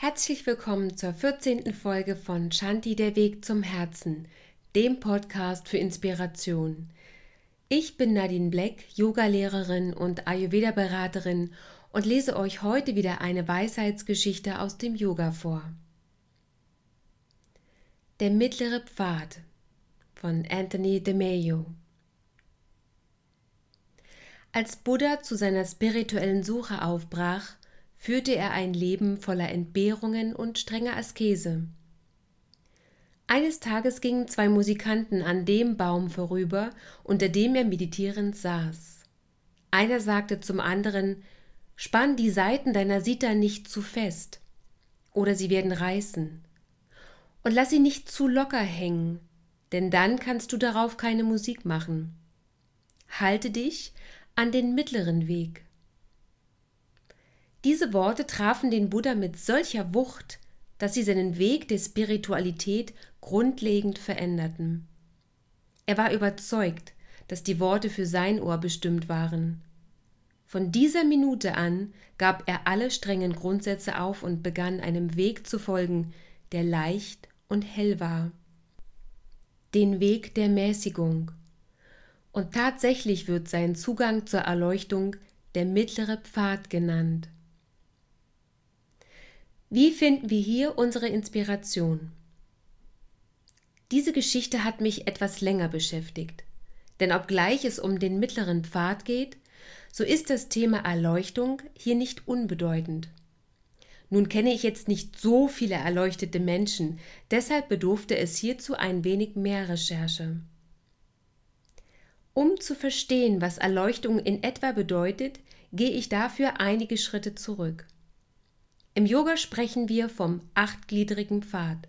Herzlich willkommen zur 14. Folge von Shanti der Weg zum Herzen, dem Podcast für Inspiration. Ich bin Nadine Black, Yogalehrerin und Ayurveda-Beraterin und lese euch heute wieder eine Weisheitsgeschichte aus dem Yoga vor. Der mittlere Pfad von Anthony de Mayo. Als Buddha zu seiner spirituellen Suche aufbrach, führte er ein Leben voller Entbehrungen und strenger Askese. Eines Tages gingen zwei Musikanten an dem Baum vorüber, unter dem er meditierend saß. Einer sagte zum anderen Spann die Seiten deiner Sita nicht zu fest, oder sie werden reißen. Und lass sie nicht zu locker hängen, denn dann kannst du darauf keine Musik machen. Halte dich an den mittleren Weg. Diese Worte trafen den Buddha mit solcher Wucht, dass sie seinen Weg der Spiritualität grundlegend veränderten. Er war überzeugt, dass die Worte für sein Ohr bestimmt waren. Von dieser Minute an gab er alle strengen Grundsätze auf und begann einem Weg zu folgen, der leicht und hell war. Den Weg der Mäßigung. Und tatsächlich wird sein Zugang zur Erleuchtung der mittlere Pfad genannt. Wie finden wir hier unsere Inspiration? Diese Geschichte hat mich etwas länger beschäftigt, denn obgleich es um den mittleren Pfad geht, so ist das Thema Erleuchtung hier nicht unbedeutend. Nun kenne ich jetzt nicht so viele erleuchtete Menschen, deshalb bedurfte es hierzu ein wenig mehr Recherche. Um zu verstehen, was Erleuchtung in etwa bedeutet, gehe ich dafür einige Schritte zurück. Im Yoga sprechen wir vom achtgliedrigen Pfad.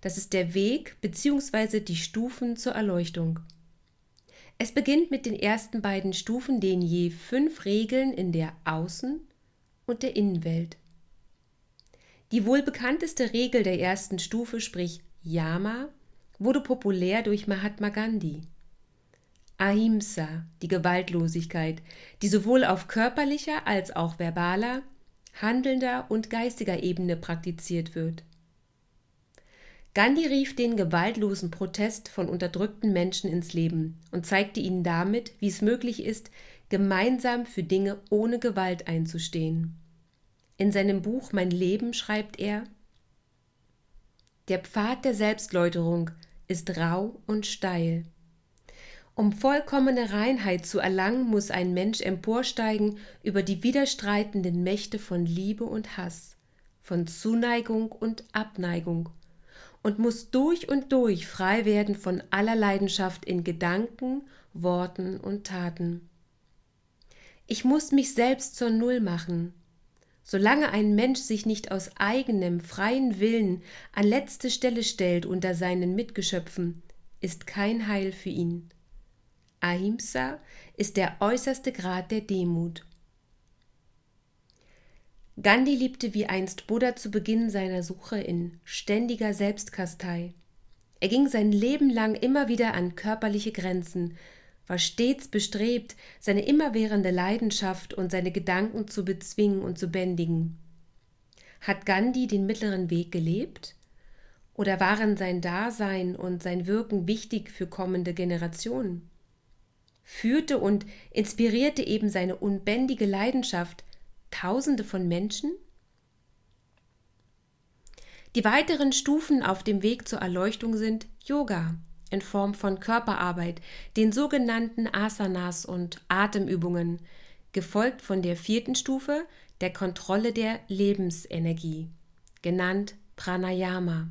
Das ist der Weg bzw. die Stufen zur Erleuchtung. Es beginnt mit den ersten beiden Stufen, den je fünf Regeln in der Außen- und der Innenwelt. Die wohl bekannteste Regel der ersten Stufe, sprich Yama, wurde populär durch Mahatma Gandhi. Ahimsa, die Gewaltlosigkeit, die sowohl auf körperlicher als auch verbaler handelnder und geistiger Ebene praktiziert wird. Gandhi rief den gewaltlosen Protest von unterdrückten Menschen ins Leben und zeigte ihnen damit, wie es möglich ist, gemeinsam für Dinge ohne Gewalt einzustehen. In seinem Buch Mein Leben schreibt er Der Pfad der Selbstläuterung ist rau und steil. Um vollkommene Reinheit zu erlangen, muss ein Mensch emporsteigen über die widerstreitenden Mächte von Liebe und Hass, von Zuneigung und Abneigung und muss durch und durch frei werden von aller Leidenschaft in Gedanken, Worten und Taten. Ich muss mich selbst zur Null machen. Solange ein Mensch sich nicht aus eigenem freien Willen an letzte Stelle stellt unter seinen Mitgeschöpfen, ist kein Heil für ihn. Ahimsa ist der äußerste Grad der Demut. Gandhi liebte wie einst Buddha zu Beginn seiner Suche in ständiger Selbstkastei. Er ging sein Leben lang immer wieder an körperliche Grenzen, war stets bestrebt, seine immerwährende Leidenschaft und seine Gedanken zu bezwingen und zu bändigen. Hat Gandhi den mittleren Weg gelebt? Oder waren sein Dasein und sein Wirken wichtig für kommende Generationen? Führte und inspirierte eben seine unbändige Leidenschaft Tausende von Menschen? Die weiteren Stufen auf dem Weg zur Erleuchtung sind Yoga in Form von Körperarbeit, den sogenannten Asanas und Atemübungen, gefolgt von der vierten Stufe der Kontrolle der Lebensenergie, genannt Pranayama.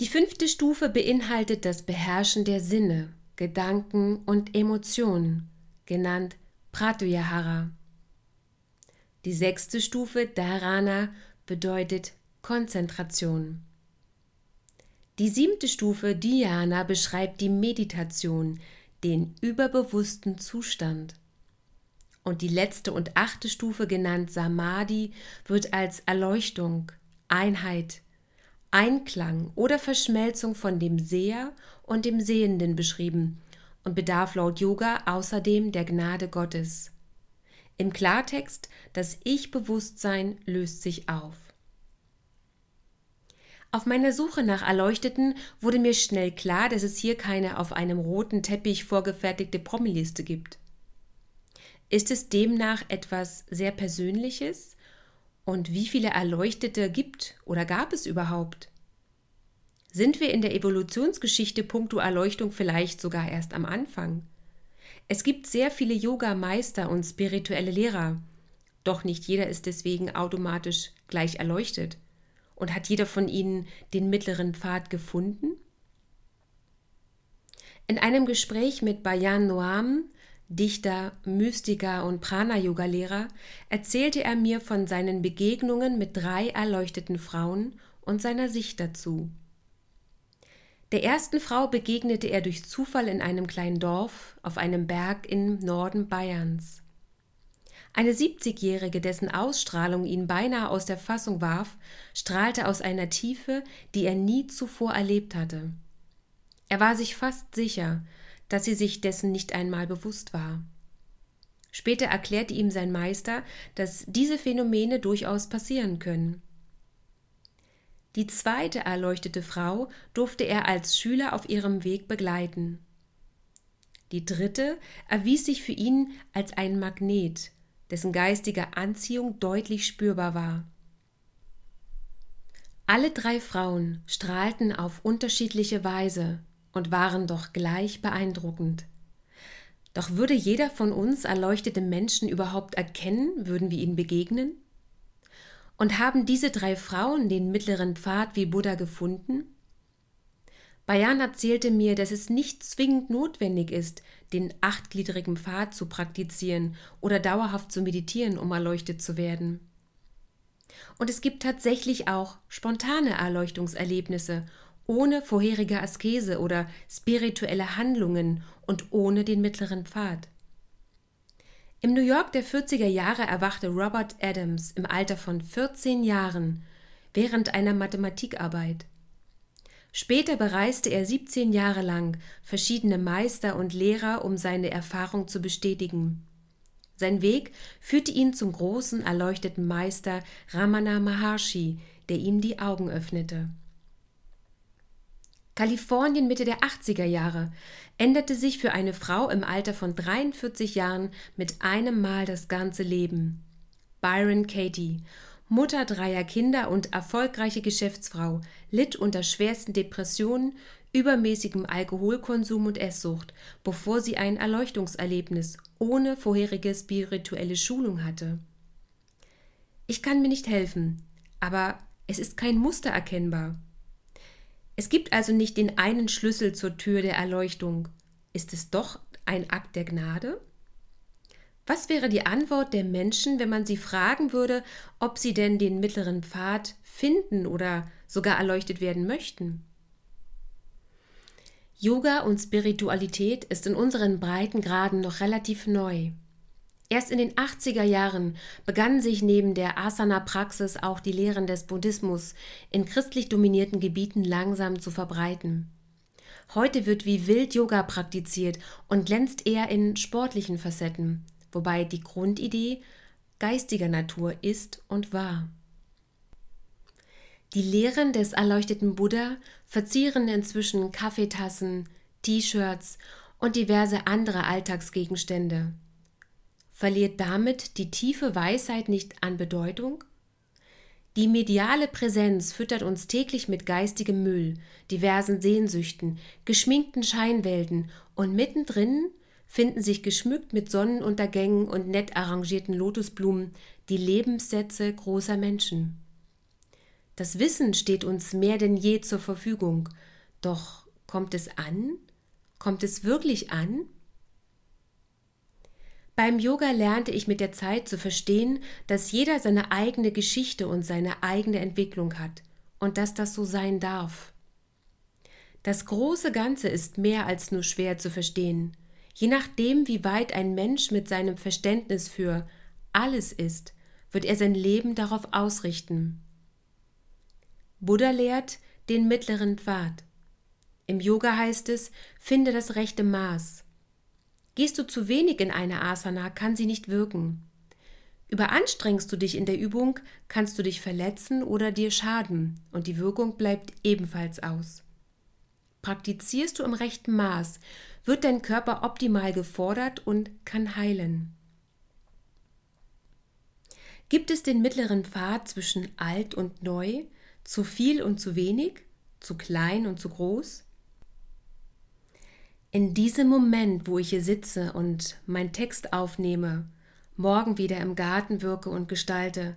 Die fünfte Stufe beinhaltet das Beherrschen der Sinne, Gedanken und Emotionen, genannt Pratyahara. Die sechste Stufe Dharana bedeutet Konzentration. Die siebte Stufe Dhyana beschreibt die Meditation, den überbewussten Zustand. Und die letzte und achte Stufe, genannt Samadhi, wird als Erleuchtung, Einheit, Einklang oder Verschmelzung von dem Seher und dem Sehenden beschrieben und bedarf laut Yoga außerdem der Gnade Gottes. Im Klartext, das Ich-Bewusstsein löst sich auf. Auf meiner Suche nach Erleuchteten wurde mir schnell klar, dass es hier keine auf einem roten Teppich vorgefertigte Promiliste gibt. Ist es demnach etwas sehr Persönliches? Und wie viele Erleuchtete gibt oder gab es überhaupt? Sind wir in der Evolutionsgeschichte puncto Erleuchtung vielleicht sogar erst am Anfang? Es gibt sehr viele Yoga-Meister und spirituelle Lehrer, doch nicht jeder ist deswegen automatisch gleich erleuchtet. Und hat jeder von ihnen den mittleren Pfad gefunden? In einem Gespräch mit Bayan Noam, Dichter, Mystiker und Prana-Yoga-Lehrer, erzählte er mir von seinen Begegnungen mit drei erleuchteten Frauen und seiner Sicht dazu. Der ersten Frau begegnete er durch Zufall in einem kleinen Dorf auf einem Berg im Norden Bayerns. Eine 70-Jährige, dessen Ausstrahlung ihn beinahe aus der Fassung warf, strahlte aus einer Tiefe, die er nie zuvor erlebt hatte. Er war sich fast sicher, dass sie sich dessen nicht einmal bewusst war. Später erklärte ihm sein Meister, dass diese Phänomene durchaus passieren können. Die zweite erleuchtete Frau durfte er als Schüler auf ihrem Weg begleiten. Die dritte erwies sich für ihn als ein Magnet, dessen geistige Anziehung deutlich spürbar war. Alle drei Frauen strahlten auf unterschiedliche Weise und waren doch gleich beeindruckend. Doch würde jeder von uns erleuchtete Menschen überhaupt erkennen, würden wir ihnen begegnen? Und haben diese drei Frauen den mittleren Pfad wie Buddha gefunden? Bayan erzählte mir, dass es nicht zwingend notwendig ist, den achtgliedrigen Pfad zu praktizieren oder dauerhaft zu meditieren, um erleuchtet zu werden. Und es gibt tatsächlich auch spontane Erleuchtungserlebnisse ohne vorherige Askese oder spirituelle Handlungen und ohne den mittleren Pfad. Im New York der 40er Jahre erwachte Robert Adams im Alter von 14 Jahren während einer Mathematikarbeit. Später bereiste er 17 Jahre lang verschiedene Meister und Lehrer, um seine Erfahrung zu bestätigen. Sein Weg führte ihn zum großen erleuchteten Meister Ramana Maharshi, der ihm die Augen öffnete. Kalifornien Mitte der 80er Jahre änderte sich für eine Frau im Alter von 43 Jahren mit einem Mal das ganze Leben. Byron Katie, Mutter dreier Kinder und erfolgreiche Geschäftsfrau, litt unter schwersten Depressionen, übermäßigem Alkoholkonsum und Esssucht, bevor sie ein Erleuchtungserlebnis ohne vorherige spirituelle Schulung hatte. Ich kann mir nicht helfen, aber es ist kein Muster erkennbar. Es gibt also nicht den einen Schlüssel zur Tür der Erleuchtung. Ist es doch ein Akt der Gnade? Was wäre die Antwort der Menschen, wenn man sie fragen würde, ob sie denn den mittleren Pfad finden oder sogar erleuchtet werden möchten? Yoga und Spiritualität ist in unseren Breitengraden noch relativ neu. Erst in den 80er Jahren begannen sich neben der Asana-Praxis auch die Lehren des Buddhismus in christlich dominierten Gebieten langsam zu verbreiten. Heute wird wie wild Yoga praktiziert und glänzt eher in sportlichen Facetten, wobei die Grundidee geistiger Natur ist und war. Die Lehren des erleuchteten Buddha verzieren inzwischen Kaffeetassen, T-Shirts und diverse andere Alltagsgegenstände. Verliert damit die tiefe Weisheit nicht an Bedeutung? Die mediale Präsenz füttert uns täglich mit geistigem Müll, diversen Sehnsüchten, geschminkten Scheinwelten und mittendrin finden sich geschmückt mit Sonnenuntergängen und nett arrangierten Lotusblumen die Lebenssätze großer Menschen. Das Wissen steht uns mehr denn je zur Verfügung, doch kommt es an? Kommt es wirklich an? Beim Yoga lernte ich mit der Zeit zu verstehen, dass jeder seine eigene Geschichte und seine eigene Entwicklung hat und dass das so sein darf. Das große Ganze ist mehr als nur schwer zu verstehen. Je nachdem, wie weit ein Mensch mit seinem Verständnis für alles ist, wird er sein Leben darauf ausrichten. Buddha lehrt den mittleren Pfad. Im Yoga heißt es, finde das rechte Maß. Gehst du zu wenig in eine Asana, kann sie nicht wirken. Überanstrengst du dich in der Übung, kannst du dich verletzen oder dir schaden und die Wirkung bleibt ebenfalls aus. Praktizierst du im rechten Maß, wird dein Körper optimal gefordert und kann heilen. Gibt es den mittleren Pfad zwischen alt und neu, zu viel und zu wenig, zu klein und zu groß? In diesem Moment, wo ich hier sitze und mein Text aufnehme, morgen wieder im Garten wirke und gestalte,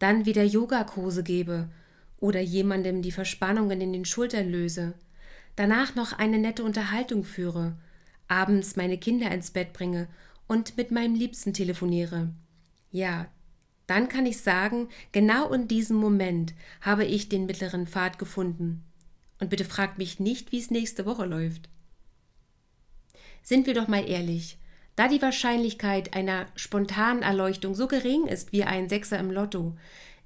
dann wieder Yogakurse gebe oder jemandem die Verspannungen in den Schultern löse, danach noch eine nette Unterhaltung führe, abends meine Kinder ins Bett bringe und mit meinem Liebsten telefoniere. Ja, dann kann ich sagen, genau in diesem Moment habe ich den mittleren Pfad gefunden. Und bitte fragt mich nicht, wie es nächste Woche läuft. Sind wir doch mal ehrlich, da die Wahrscheinlichkeit einer spontanen Erleuchtung so gering ist wie ein Sechser im Lotto,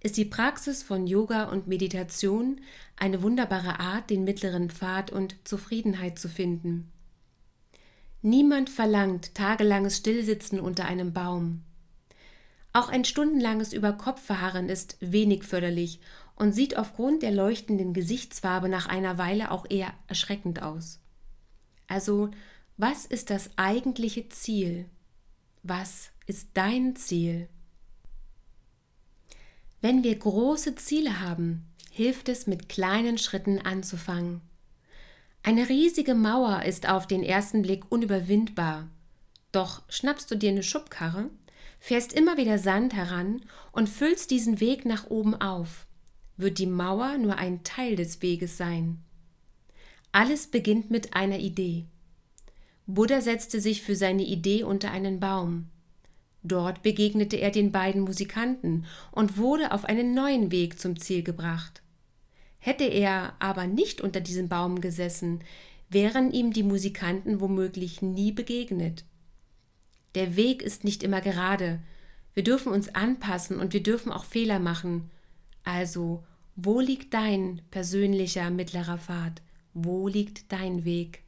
ist die Praxis von Yoga und Meditation eine wunderbare Art, den mittleren Pfad und Zufriedenheit zu finden. Niemand verlangt tagelanges Stillsitzen unter einem Baum. Auch ein stundenlanges Überkopfverharren ist wenig förderlich und sieht aufgrund der leuchtenden Gesichtsfarbe nach einer Weile auch eher erschreckend aus. Also was ist das eigentliche Ziel? Was ist dein Ziel? Wenn wir große Ziele haben, hilft es, mit kleinen Schritten anzufangen. Eine riesige Mauer ist auf den ersten Blick unüberwindbar. Doch schnappst du dir eine Schubkarre, fährst immer wieder Sand heran und füllst diesen Weg nach oben auf, wird die Mauer nur ein Teil des Weges sein. Alles beginnt mit einer Idee. Buddha setzte sich für seine Idee unter einen Baum. Dort begegnete er den beiden Musikanten und wurde auf einen neuen Weg zum Ziel gebracht. Hätte er aber nicht unter diesem Baum gesessen, wären ihm die Musikanten womöglich nie begegnet. Der Weg ist nicht immer gerade. Wir dürfen uns anpassen und wir dürfen auch Fehler machen. Also, wo liegt dein persönlicher mittlerer Pfad? Wo liegt dein Weg?